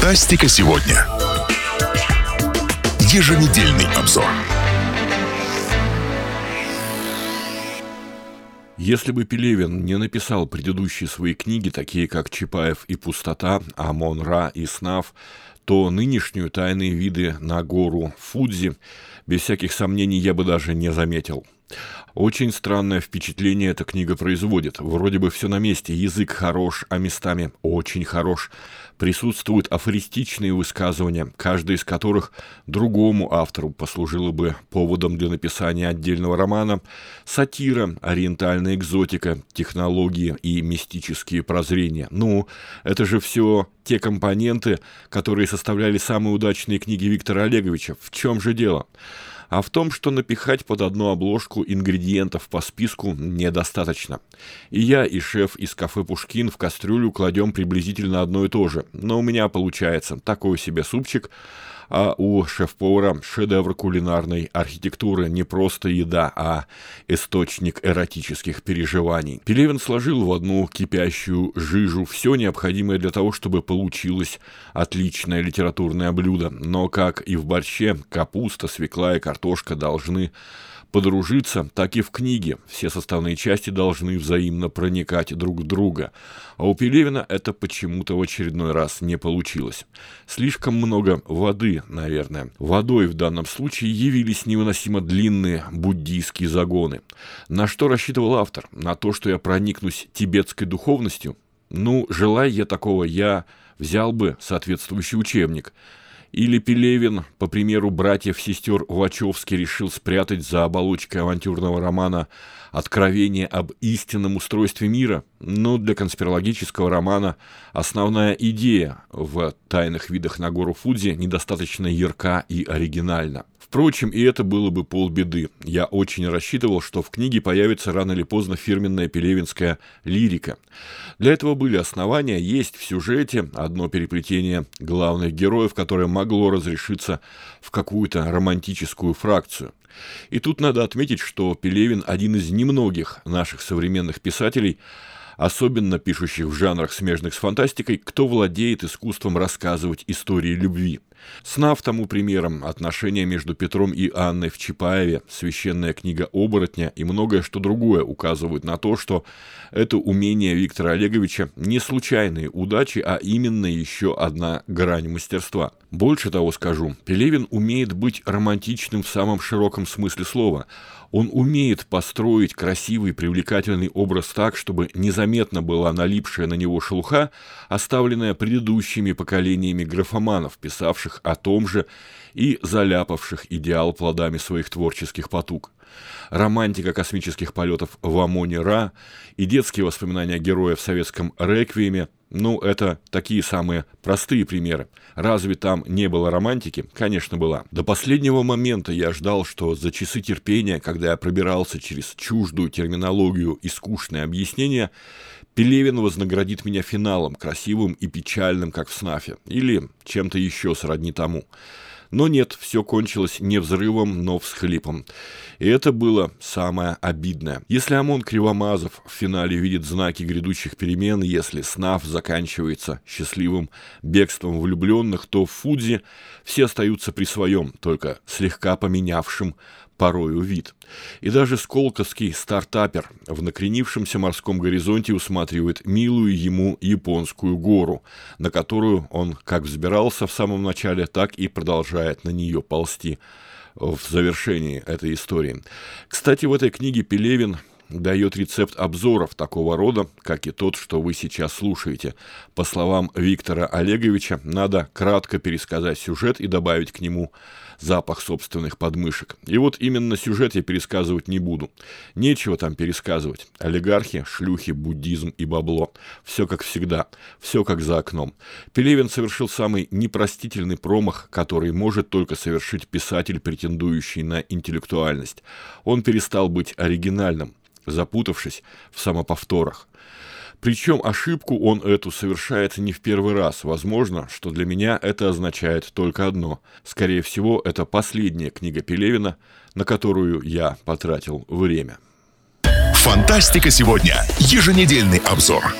Фантастика сегодня. Еженедельный обзор. Если бы Пелевин не написал предыдущие свои книги, такие как «Чапаев и пустота», «Амон-Ра» и «Снав», то нынешнюю «Тайные виды на гору Фудзи» без всяких сомнений я бы даже не заметил. Очень странное впечатление эта книга производит. Вроде бы все на месте, язык хорош, а местами очень хорош. Присутствуют афористичные высказывания, каждый из которых другому автору послужило бы поводом для написания отдельного романа, сатира, ориентальная экзотика, технологии и мистические прозрения. Ну, это же все те компоненты, которые составляли самые удачные книги Виктора Олеговича. В чем же дело? а в том, что напихать под одну обложку ингредиентов по списку недостаточно. И я, и шеф из кафе «Пушкин» в кастрюлю кладем приблизительно одно и то же, но у меня получается такой себе супчик, а у шеф-повара шедевр кулинарной архитектуры не просто еда, а источник эротических переживаний. Пелевин сложил в одну кипящую жижу все необходимое для того, чтобы получилось отличное литературное блюдо. Но, как и в борще, капуста, свекла и картошка должны подружиться, так и в книге. Все составные части должны взаимно проникать друг в друга. А у Пелевина это почему-то в очередной раз не получилось. Слишком много воды, наверное. Водой в данном случае явились невыносимо длинные буддийские загоны. На что рассчитывал автор? На то, что я проникнусь тибетской духовностью? Ну, желая я такого, я взял бы соответствующий учебник – или Пелевин, по примеру братьев-сестер Вачовски, решил спрятать за оболочкой авантюрного романа «Откровение об истинном устройстве мира», но для конспирологического романа основная идея в «Тайных видах на гору Фудзи» недостаточно ярка и оригинальна. Впрочем, и это было бы полбеды. Я очень рассчитывал, что в книге появится рано или поздно фирменная пелевинская лирика. Для этого были основания, есть в сюжете одно переплетение главных героев, которое могло разрешиться в какую-то романтическую фракцию. И тут надо отметить, что Пелевин один из немногих наших современных писателей, особенно пишущих в жанрах смежных с фантастикой, кто владеет искусством рассказывать истории любви. Снав тому примером отношения между Петром и Анной в Чапаеве, священная книга оборотня и многое что другое указывают на то, что это умение Виктора Олеговича не случайные удачи, а именно еще одна грань мастерства. Больше того скажу, Пелевин умеет быть романтичным в самом широком смысле слова – он умеет построить красивый, привлекательный образ так, чтобы незаметно была налипшая на него шелуха, оставленная предыдущими поколениями графоманов, писавших о том же и заляпавших идеал плодами своих творческих потуг. Романтика космических полетов в Амоне Ра и детские воспоминания героя в советском «Реквиеме» Ну, это такие самые простые примеры. Разве там не было романтики? Конечно, была. До последнего момента я ждал, что за часы терпения, когда я пробирался через чуждую терминологию и скучное объяснение, Пелевин вознаградит меня финалом, красивым и печальным, как в снафе, или чем-то еще сродни тому. Но нет, все кончилось не взрывом, но всхлипом. И это было самое обидное. Если ОМОН Кривомазов в финале видит знаки грядущих перемен, если СНАФ заканчивается счастливым бегством влюбленных, то в Фудзи все остаются при своем, только слегка поменявшим порою вид. И даже сколковский стартапер в накренившемся морском горизонте усматривает милую ему японскую гору, на которую он как взбирался в самом начале, так и продолжает на нее ползти в завершении этой истории. Кстати, в этой книге Пелевин дает рецепт обзоров такого рода, как и тот, что вы сейчас слушаете. По словам Виктора Олеговича, надо кратко пересказать сюжет и добавить к нему запах собственных подмышек. И вот именно сюжет я пересказывать не буду. Нечего там пересказывать. Олигархи, шлюхи, буддизм и бабло. Все как всегда. Все как за окном. Пелевин совершил самый непростительный промах, который может только совершить писатель, претендующий на интеллектуальность. Он перестал быть оригинальным, запутавшись в самоповторах. Причем ошибку он эту совершает не в первый раз. Возможно, что для меня это означает только одно. Скорее всего, это последняя книга Пелевина, на которую я потратил время. Фантастика сегодня. Еженедельный обзор.